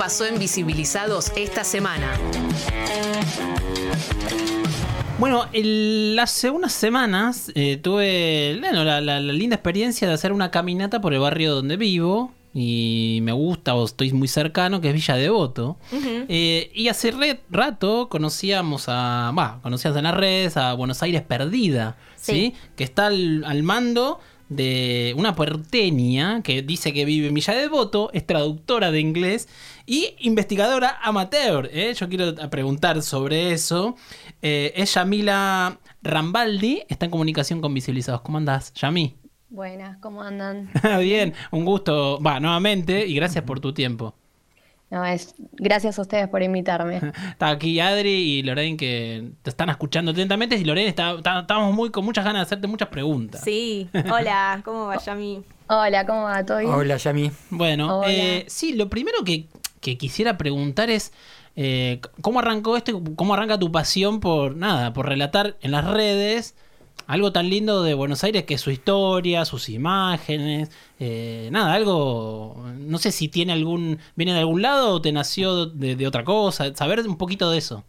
pasó en Visibilizados esta semana. Bueno, hace unas semanas eh, tuve la, linda experiencia de hacer una caminata por el barrio donde vivo. Y me gusta o estoy muy cercano, que es Villa Devoto. Eh, y hace rato conocíamos a. Va, conocíamos en las redes a Buenos Aires Perdida. Sí. Que está al, mando de una puerteña que dice que vive en Villa Devoto, es traductora de inglés y investigadora amateur. ¿eh? Yo quiero preguntar sobre eso. Eh, es Yamila Rambaldi, está en comunicación con Visibilizados. ¿Cómo andás, Yami? Buenas, ¿cómo andan? Bien, un gusto, va, nuevamente, y gracias por tu tiempo. No, es gracias a ustedes por invitarme. Está aquí Adri y Lorraine que te están escuchando atentamente y Lorraine está, estamos muy con muchas ganas de hacerte muchas preguntas. Sí, hola, ¿cómo va Yami? Hola, ¿cómo va todo? Hola Yami. Bueno, eh, sí, lo primero que, que quisiera preguntar es eh, ¿Cómo arrancó esto? ¿Cómo arranca tu pasión por nada, por relatar en las redes algo tan lindo de Buenos Aires que su historia, sus imágenes, eh, nada, algo, no sé si tiene algún, viene de algún lado o te nació de, de otra cosa, saber un poquito de eso.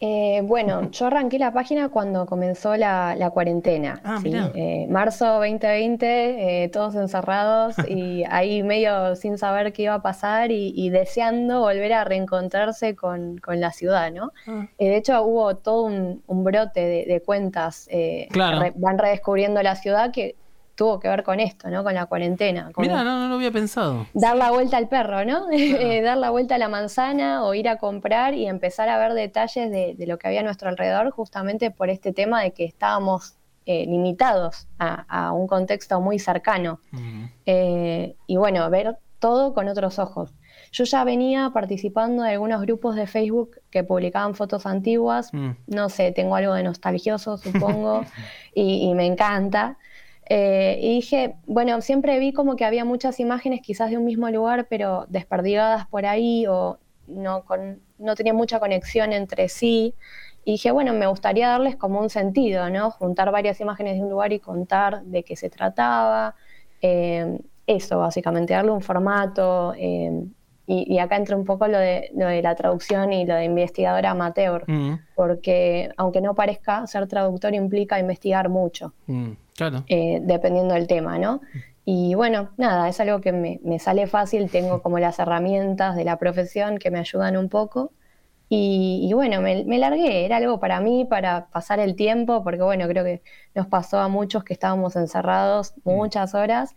Eh, bueno, yo arranqué la página cuando comenzó la, cuarentena. Ah, eh, marzo 2020, eh, todos encerrados y ahí medio sin saber qué iba a pasar y, deseando volver a reencontrarse con, la ciudad, ¿no? Ah. de hecho, hubo todo un, brote de, cuentas que van redescubriendo la ciudad que tuvo que ver con esto, ¿no? Con la cuarentena. Mira, no, no lo había pensado. Dar la vuelta al perro, ¿no? Eh, dar la vuelta a la manzana o ir a comprar y empezar a ver detalles de, lo que había a nuestro alrededor, justamente por este tema de que estábamos eh, limitados a, un contexto muy cercano. Eh, y bueno, ver todo con otros ojos. Yo ya venía participando de algunos grupos de Facebook que publicaban fotos antiguas. Mm. No sé, tengo algo de nostalgioso, supongo, y, y me encanta. Eh, y dije, bueno, siempre vi como que había muchas imágenes quizás de un mismo lugar, pero desperdigadas por ahí o no, no tenía mucha conexión entre sí. Y dije, bueno, me gustaría darles como un sentido, ¿no? Juntar varias imágenes de un lugar y contar de qué se trataba. Eh, eso, básicamente, darle un formato. Eh, y, acá entra un poco lo de, la traducción y lo de investigadora amateur, mm. porque aunque no parezca, ser traductor implica investigar mucho. Mm. Eh, dependiendo del tema, ¿no? Y bueno, nada, es algo que me, sale fácil, tengo como las herramientas de la profesión que me ayudan un poco. Y, bueno, me, largué, era algo para mí, para pasar el tiempo, porque bueno, creo que nos pasó a muchos que estábamos encerrados mm. muchas horas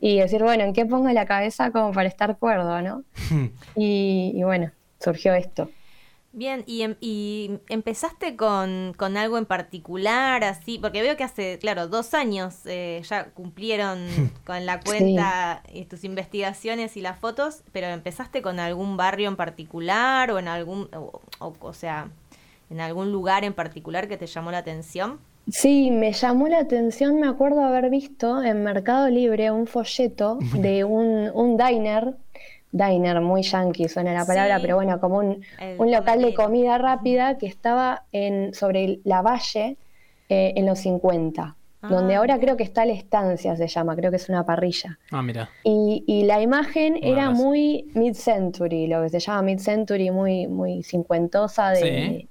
y decir, bueno, ¿en qué pongo la cabeza como para estar cuerdo, no? y bueno, surgió esto. Bien, y, em, y empezaste con, con, algo en particular, así, porque veo que hace, claro, dos años eh, ya cumplieron con la cuenta y tus investigaciones y las fotos, pero empezaste con algún barrio en particular o en algún, o, o, sea, en algún lugar en particular que te llamó la atención. Sí, me llamó la atención, me acuerdo haber visto en Mercado Libre un folleto de un, un diner diner, muy yankee suena la palabra, pero bueno, como un, local de comida rápida que estaba en, sobre la valle eh, en los 50. donde ah, ahora creo que está la estancia, se llama, creo que es una parrilla. Ah, mira. Y, la imagen era muy mid-century, lo que se llama mid-century, muy, muy cincuentosa de,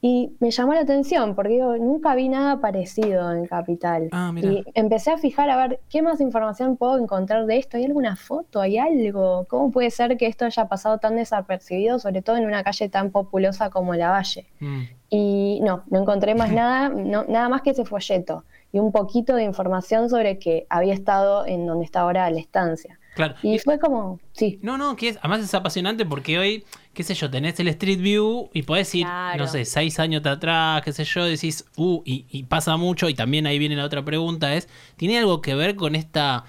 y me llamó la atención porque yo nunca vi nada parecido en Capital. Ah, y empecé a fijar a ver qué más información puedo encontrar de esto. ¿Hay alguna foto? ¿Hay algo? ¿Cómo puede ser que esto haya pasado tan desapercibido, sobre todo en una calle tan populosa como La Valle? Mm. Y no, no encontré más nada, nada más que ese folleto y un poquito de información sobre que había estado en donde está ahora la estancia. Claro. Y fue como, sí. No, no, que es, además es apasionante porque hoy, qué sé yo, tenés el Street View y podés ir, no sé, seis años atrás, qué sé yo, decís, uh, y, y, pasa mucho, y también ahí viene la otra pregunta, es, ¿tiene algo que ver con esta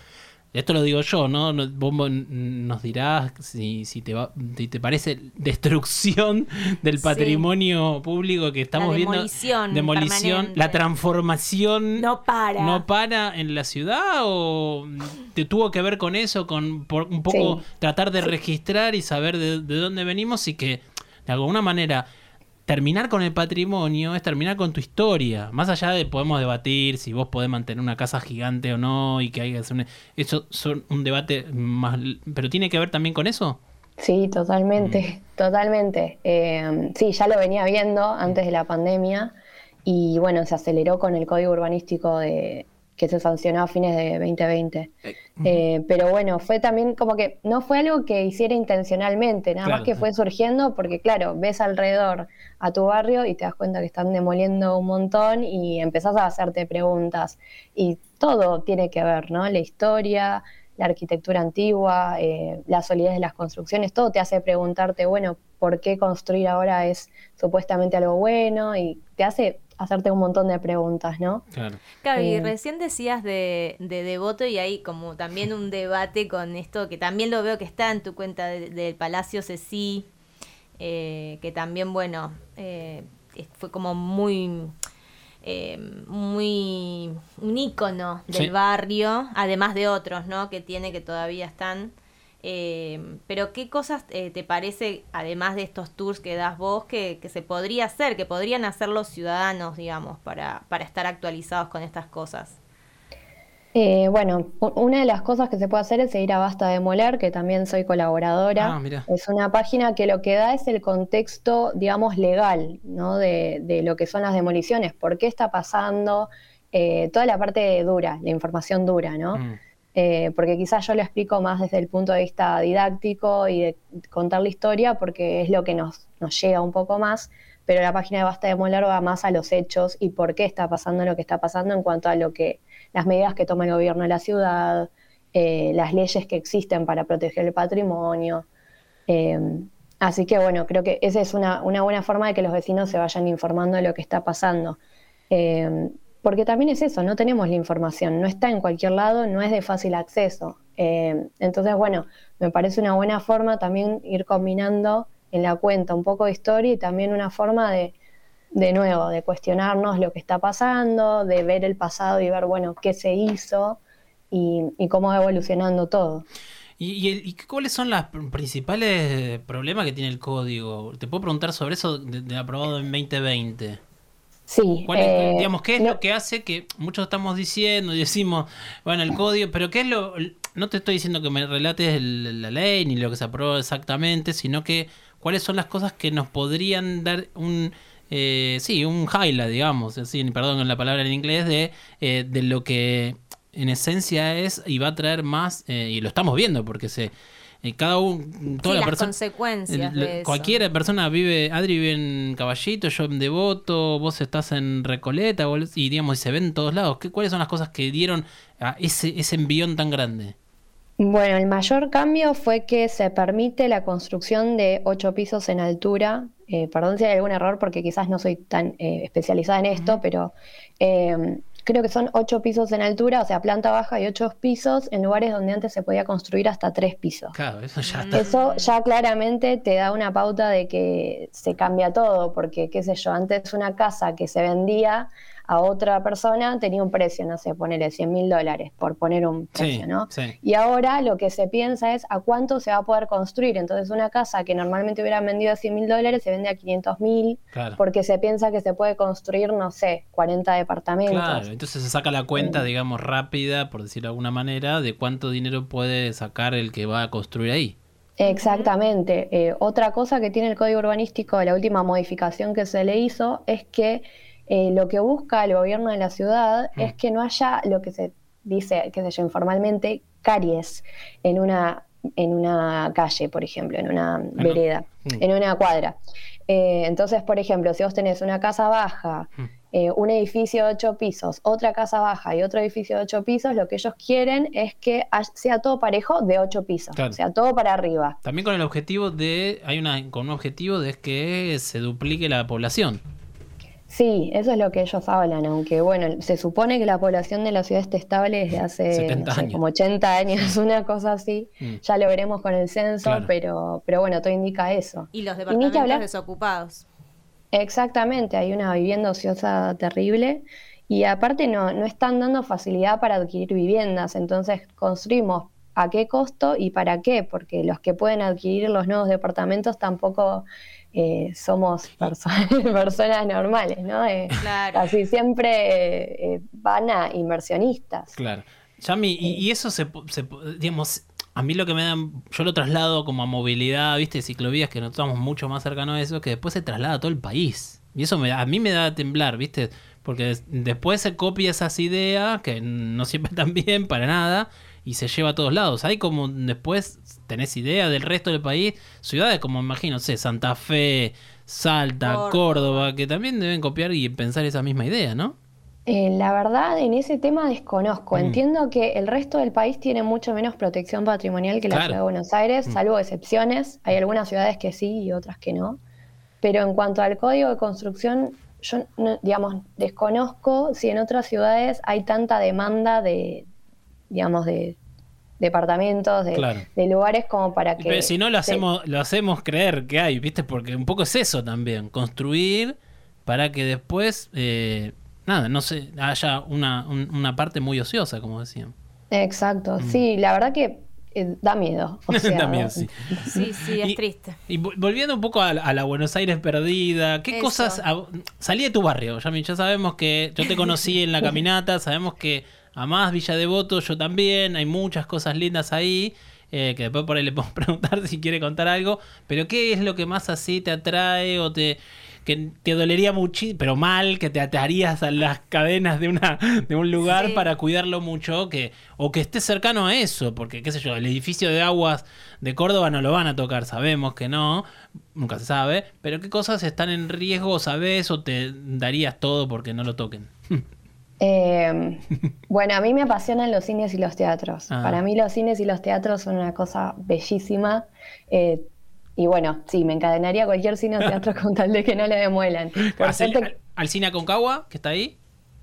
esto lo digo yo, ¿no? Vos nos dirás si, si, te, va, te parece destrucción del patrimonio público que estamos la demolición viendo. Demolición. La transformación. No para. ¿No para en la ciudad? ¿O te tuvo que ver con eso? Con un poco tratar de registrar y saber de, de dónde venimos y que de alguna manera terminar con el patrimonio es terminar con tu historia. Más allá de podemos debatir si vos podés mantener una casa gigante o no y que hay que hacer un... Eso son un debate más... ¿Pero tiene que ver también con eso? Sí, totalmente, mm. totalmente. Eh, sí, ya lo venía viendo antes de la pandemia y bueno, se aceleró con el código urbanístico de, que se sancionó a fines de 2020. Eh, eh, pero bueno, fue también como que no fue algo que hiciera intencionalmente, nada más que fue surgiendo porque claro, ves alrededor a tu barrio y te das cuenta que están demoliendo un montón y empezás a hacerte preguntas y todo tiene que ver, ¿no? La historia, la arquitectura antigua, eh, la solidez de las construcciones, todo te hace preguntarte, bueno, ¿por qué construir ahora es supuestamente algo bueno? Y te hace hacerte un montón de preguntas, ¿no? Claro. Y eh, recién decías de, de, devoto y hay como también un debate con esto, que también lo veo que está en tu cuenta del Palacio Ceci, eh, que también, bueno, fue como muy eh, muy un ícono del barrio, además de otros, ¿no? Que tiene que todavía están. Eh, pero ¿qué cosas eh, te parece, además de estos tours que das vos, que, que, se podría hacer, que podrían hacer los ciudadanos, digamos, para, para estar actualizados con estas cosas? Eh, bueno, una de las cosas que se puede hacer es ir a Basta de Moler, que también soy colaboradora. Ah, es una página que lo que da es el contexto, digamos, legal, ¿no? De, lo que son las demoliciones, por qué está pasando, eh, toda la parte dura, la información dura, ¿no? Mm. Eh, porque quizás yo lo explico más desde el punto de vista didáctico y de contar la historia, porque es lo que nos, nos llega un poco más, pero la página de Basta de Moler va más a los hechos y por qué está pasando lo que está pasando en cuanto a lo que las medidas que toma el gobierno de la ciudad, eh, las leyes que existen para proteger el patrimonio. Eh, así que bueno, creo que esa es una, buena forma de que los vecinos se vayan informando de lo que está pasando. Eh, porque también es eso, no tenemos la información, no está en cualquier lado, no es de fácil acceso. entonces, bueno, me parece una buena forma también ir combinando en la cuenta un poco de historia y también una forma de, de nuevo, de cuestionarnos lo que está pasando, de ver el pasado y ver, bueno, qué se hizo y, cómo va evolucionando todo. ¿Y, cuáles son los principales problemas que tiene el código? Te puedo preguntar sobre eso de, aprobado en 2020. Sí. Eh, digamos, ¿qué es lo que hace que muchos estamos diciendo y decimos, bueno, el código, pero qué es lo... No te estoy diciendo que me relates la ley ni lo que se aprobó exactamente, sino que cuáles son las cosas que nos podrían dar un eh, sí, un highlight, digamos, así, perdón la palabra en inglés, de, eh, de lo que en esencia es y va a traer más, eh, y lo estamos viendo porque se cada uno, toda la persona. consecuencias. cualquier persona vive, Adri vive en Caballito, yo en Devoto, vos estás en Recoleta, y digamos, y se ven en todos lados. ¿Qué, ¿Cuáles son las cosas que dieron a ese, ese envión tan grande? Bueno, el mayor cambio fue que se permite la construcción de ocho pisos en altura. Eh, perdón si hay algún error porque quizás no soy tan eh, especializada en esto, pero em, creo que son ocho pisos en altura, o sea, planta baja y ocho pisos en lugares donde antes se podía construir hasta tres pisos. Claro, eso ya Eso ya claramente te da una pauta de que se cambia todo, porque, qué sé yo, antes una casa que se vendía a otra persona tenía un precio, no sé, ponerle 100 mil dólares, por poner un precio, ¿no? Y ahora lo que se piensa es a cuánto se va a poder construir. Entonces una casa que normalmente hubiera vendido a 100 mil dólares se vende a 500 mil, porque se piensa que se puede construir, no sé, 40 departamentos. Claro, entonces se saca la cuenta, digamos, rápida, por decirlo de alguna manera, de cuánto dinero puede sacar el que va a construir ahí. Exactamente. Eh, otra cosa que tiene el código urbanístico, la última modificación que se le hizo, es que eh, lo que busca el gobierno de la ciudad mm. es que no haya lo que se dice, qué sé yo, informalmente, caries en una, en una calle, por ejemplo, en una vereda, mm. en una cuadra. Eh, entonces, por ejemplo, si vos tenés una casa baja, mm. eh, un edificio de ocho pisos, otra casa baja y otro edificio de ocho pisos, lo que ellos quieren es que sea todo parejo de ocho pisos, o sea, todo para arriba. También con el objetivo de, hay una, con un objetivo de que se duplique la población. Sí, eso es lo que ellos hablan, aunque bueno, se supone que la población de la ciudad está estable desde hace como 80 años, una cosa así. Mm. Ya lo veremos con el censo, pero, pero bueno, todo indica eso. Y los departamentos desocupados. Exactamente, hay una vivienda ociosa terrible y aparte no, no están dando facilidad para adquirir viviendas, entonces construimos a qué costo y para qué, porque los que pueden adquirir los nuevos departamentos tampoco eh, somos personas normales, ¿no? Eh, casi siempre eh, van a inversionistas. Claro. Yami, y, eso se, digamos, a mí lo que me dan, yo lo traslado como a movilidad, viste, ciclovías que no estamos mucho más cercanos a eso, que después se traslada a todo el país. Y eso me, a mí me da a temblar, viste, porque después se copia esas ideas, que no siempre están bien para nada, y se lleva a todos lados. Hay como después tenés idea del resto del país, ciudades como imagino, sé, Santa Fe, Salta, Córdoba, que también deben copiar y pensar esa misma idea, ¿no? Eh, la verdad, en ese tema desconozco. Mm. Entiendo que el resto del país tiene mucho menos protección patrimonial que la ciudad de Buenos Aires, mm. salvo excepciones. Hay algunas ciudades que sí y otras que no. Pero en cuanto al código de construcción, yo, digamos, desconozco si en otras ciudades hay tanta demanda de, digamos, de departamentos, de, lugares como para que... Pero si no lo hacemos, lo hacemos creer que hay, ¿viste? Porque un poco es eso también, construir para que después... Eh, nada, no sé, haya una, una parte muy ociosa, como decían. Exacto, mm. sí, la verdad que eh, da miedo. da miedo, sí. Sí, sí, es triste. Y volviendo un poco a, la Buenos Aires perdida, ¿qué cosas... salí de tu barrio, Yami, ya sabemos que yo te conocí en la caminata, sabemos que amás Villa Devoto, yo también, hay muchas cosas lindas ahí. Eh, que después por ahí le podemos preguntar si quiere contar algo, pero ¿qué es lo que más así te atrae o te, que te dolería mucho, pero mal, que te atarías a las cadenas de, una, de un lugar para cuidarlo mucho, que, o que estés cercano a eso, porque qué sé yo, el edificio de aguas de Córdoba no lo van a tocar, sabemos que no, nunca se sabe, pero qué cosas están en riesgo, sabes, o te darías todo porque no lo toquen. Eh, bueno, a mí me apasionan los cines y los teatros. Ah. Para mí los cines y los teatros son una cosa bellísima. Eh, y bueno, sí, me encadenaría cualquier cine o teatro con tal de que no le demuelan. al, al, cine Aconcagua, que está ahí?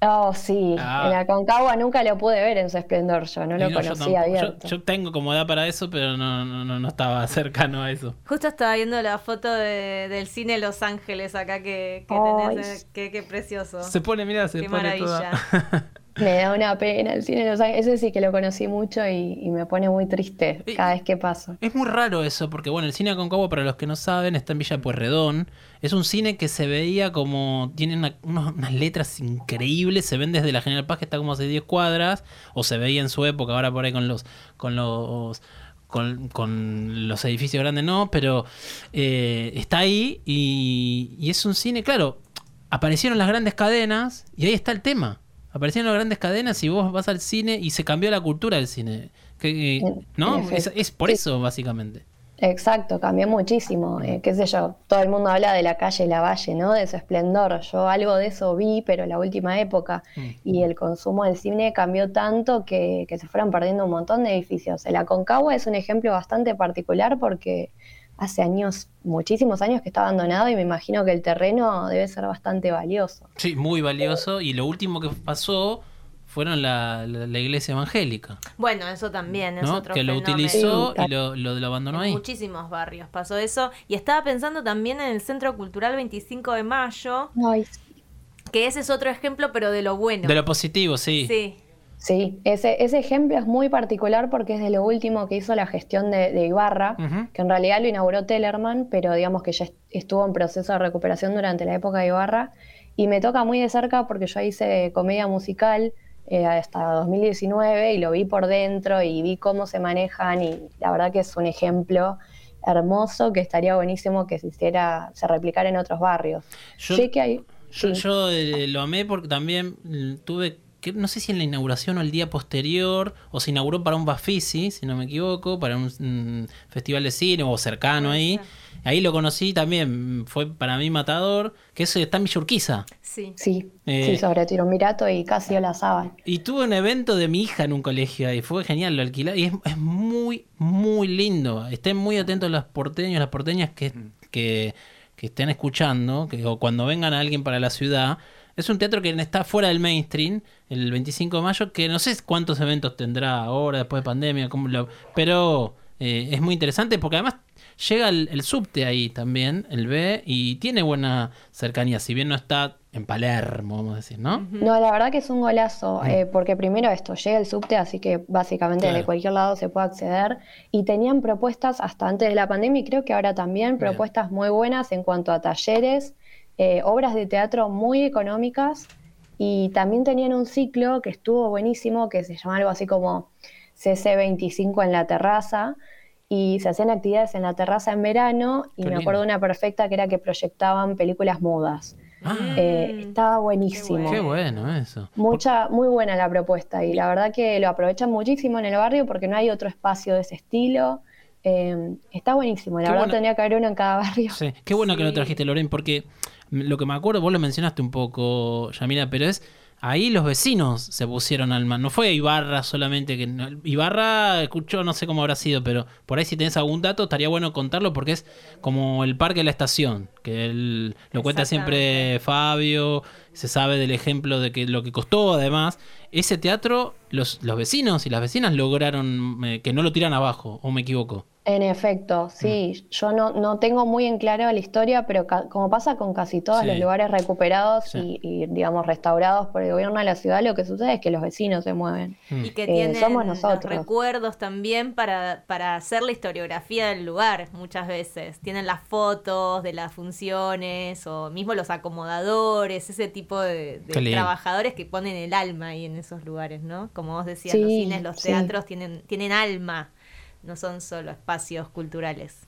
Oh, sí. Ah. En la Concagua nunca lo pude ver en su esplendor yo, no lo conocía abierto. Yo, tengo como edad para eso, pero no, no, no, estaba cercano a eso. Justo estaba viendo la foto del cine Los Ángeles acá que, que tenés. Qué, qué, precioso. Se pone, mira, se qué pone maravilla. Me da una pena el cine Ese sí que lo conocí mucho y, me pone muy triste cada vez que paso. Es muy raro eso, porque bueno, el cine Aconcagua, para los que no saben, está en Villa Pueyrredón. Es un cine que se veía como. Tiene unas letras increíbles. Se ven desde la General Paz, que está como hace 10 cuadras. O se veía en su época, ahora por ahí con los. con los. Con, los edificios grandes no, pero eh, está ahí y, y es un cine, claro, aparecieron las grandes cadenas y ahí está el tema aparecieron las grandes cadenas y vos vas al cine y se cambió la cultura del cine. Eh, ¿No? Es, por eso, básicamente. Exacto, cambió muchísimo. Eh, qué sé yo, todo el mundo habla de la calle La Valle, ¿no? De su esplendor. Yo algo de eso vi, pero en la última época. Mm. Y el consumo del cine cambió tanto que, que se fueron perdiendo un montón de edificios. El Aconcagua es un ejemplo bastante particular porque hace años, muchísimos años que está abandonado y me imagino que el terreno debe ser bastante valioso. Sí, muy valioso. Y lo último que pasó fueron la, la, iglesia evangélica. Bueno, eso también es otro Que lo utilizó y lo, lo, abandonó ahí. muchísimos barrios pasó eso. Y estaba pensando también en el Centro Cultural 25 de Mayo. Que ese es otro ejemplo, pero de lo bueno. De lo positivo, sí. Sí. Sí, ese, ese ejemplo es muy particular porque es de lo último que hizo la gestión de, Ibarra, que en realidad lo inauguró Tellerman, pero digamos que ya estuvo en proceso de recuperación durante la época de Ibarra. Y me toca muy de cerca porque yo hice comedia musical eh, hasta 2019 y lo vi por dentro y vi cómo se manejan y la verdad que es un ejemplo hermoso que estaría buenísimo que se hiciera, se replicara en otros barrios. Yo, que hay, yo, eh, lo amé porque también mm, tuve no sé si en la inauguración o el día posterior, o se inauguró para un Bafisi, si no me equivoco, para un, festival de cine o cercano ahí. Ahí lo conocí también, fue para mí matador, que eso está en Villurquiza. Sí. Sí, eh, sí, sobre Mirato y casi la Sábal. Y tuve un evento de mi hija en un colegio ahí, fue genial, lo alquilé, y es, muy, muy lindo. Estén muy atentos los porteños, las porteñas que, que, que estén escuchando, que o cuando vengan a alguien para la ciudad, es un teatro que está fuera del mainstream, el 25 de mayo, que no sé cuántos eventos tendrá ahora, después de pandemia, pero eh, es muy interesante porque además llega el, subte ahí también, el B, y tiene buena cercanía, si bien no está en Palermo, vamos a decir, ¿no? No, la verdad que es un golazo, mm. eh, porque primero esto, llega el subte, así que básicamente de cualquier lado se puede acceder, y tenían propuestas hasta antes de la pandemia, y creo que ahora también, propuestas muy buenas en cuanto a talleres, eh, obras de teatro muy económicas y también tenían un ciclo que estuvo buenísimo, que se llama algo así como CC25 en la terraza y se hacían actividades en la terraza en verano y me acuerdo de una perfecta que era que proyectaban películas mudas. Ah. Eh, estaba buenísimo. Qué bueno eso. Mucha, muy buena la propuesta y la verdad que lo aprovechan muchísimo en el barrio porque no hay otro espacio de ese estilo. Eh, está buenísimo, la verdad tendría que haber uno en cada barrio. Sí, qué bueno que lo trajiste, Loren, porque lo que me acuerdo, vos lo mencionaste un poco, Yamila, pero es ahí los vecinos se pusieron al mando. No fue Ibarra solamente que Ibarra escuchó, no sé cómo habrá sido, pero por ahí si tenés algún dato estaría bueno contarlo porque es como el parque de la estación, que él lo cuenta siempre Fabio, se sabe del ejemplo de que lo que costó además. Ese teatro, los, los vecinos y las vecinas lograron eh, que no lo tiran abajo, o me equivoco. En efecto, sí. Mm. Yo no, no, tengo muy en claro la historia, pero como pasa con casi todos los lugares recuperados y, digamos, restaurados por el gobierno de la ciudad, lo que sucede es que los vecinos se mueven. Mm. Y que eh, tienen somos nosotros. los recuerdos también para, para hacer la historiografía del lugar, muchas veces. Tienen las fotos de las funciones o mismo los acomodadores, ese tipo de, trabajadores que ponen el alma ahí en esos lugares, ¿no? Como vos decías, los cines, los teatros tienen, tienen alma no son solo espacios culturales.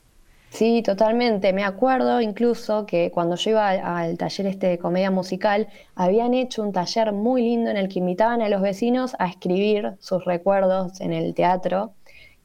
Sí, totalmente. Me acuerdo incluso que cuando yo iba al, taller este de comedia musical, habían hecho un taller muy lindo en el que invitaban a los vecinos a escribir sus recuerdos en el teatro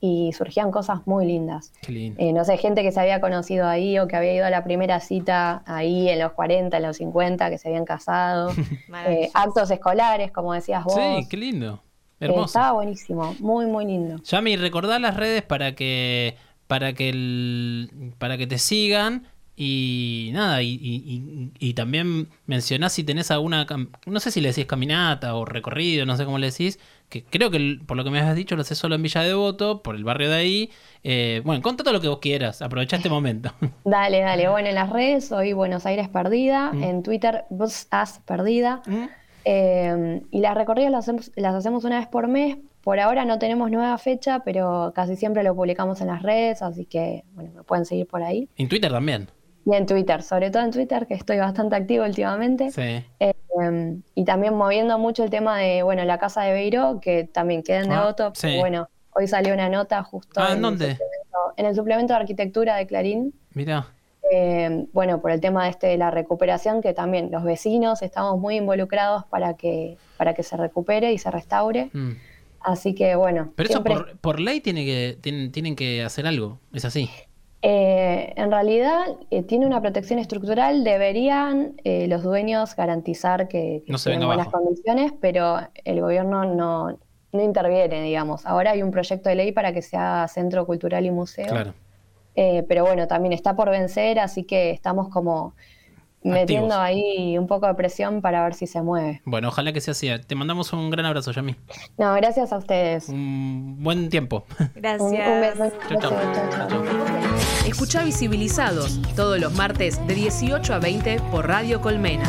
y surgían cosas muy lindas. Eh, no sé, gente que se había conocido ahí o que había ido a la primera cita ahí en los 40, en los 50, que se habían casado. Eh, actos escolares, como decías vos. Sí, qué lindo. Hermoso. estaba buenísimo, muy, muy lindo. Yami, recordá las redes para que para que el, para que te sigan y nada, y, y, también mencionás si tenés alguna, no sé si le decís caminata o recorrido, no sé cómo le decís, que creo que por lo que me has dicho lo haces solo en Villa Devoto, por el barrio de ahí. Eh, bueno, todo lo que vos quieras, aprovecha este momento. Dale, dale. Bueno, en las redes soy Buenos Aires Perdida, mm. en Twitter vos has Perdida. Mm. Eh, y las recorridas las hacemos, las hacemos una vez por mes. Por ahora no tenemos nueva fecha, pero casi siempre lo publicamos en las redes, así que bueno, me pueden seguir por ahí. ¿En Twitter también? Y en Twitter, sobre todo en Twitter, que estoy bastante activo últimamente. Sí. Eh, y también moviendo mucho el tema de, bueno, la casa de Beiró, que también queda en ah, Sí. Bueno, hoy salió una nota justo ah, en, dónde? en el suplemento de arquitectura de Clarín. Mira. Eh, bueno, por el tema este de la recuperación, que también los vecinos estamos muy involucrados para que, para que se recupere y se restaure. Mm. Así que bueno. Pero eso por, ley tiene que, tienen, que hacer algo, ¿es así? Eh, en realidad eh, tiene una protección estructural, deberían los dueños garantizar que, que no buenas condiciones, pero el gobierno no, no interviene, digamos. Ahora hay un proyecto de ley para que sea centro cultural y museo. Claro. Eh, pero bueno, también está por vencer, así que estamos como metiendo ahí un poco de presión para ver si se mueve. Bueno, ojalá que sea así. Te mandamos un gran abrazo, Yami. No, gracias a ustedes. Un buen tiempo. Gracias. Un, beso. Escucha Visibilizados todos los martes de 18 a 20 por Radio Colmena.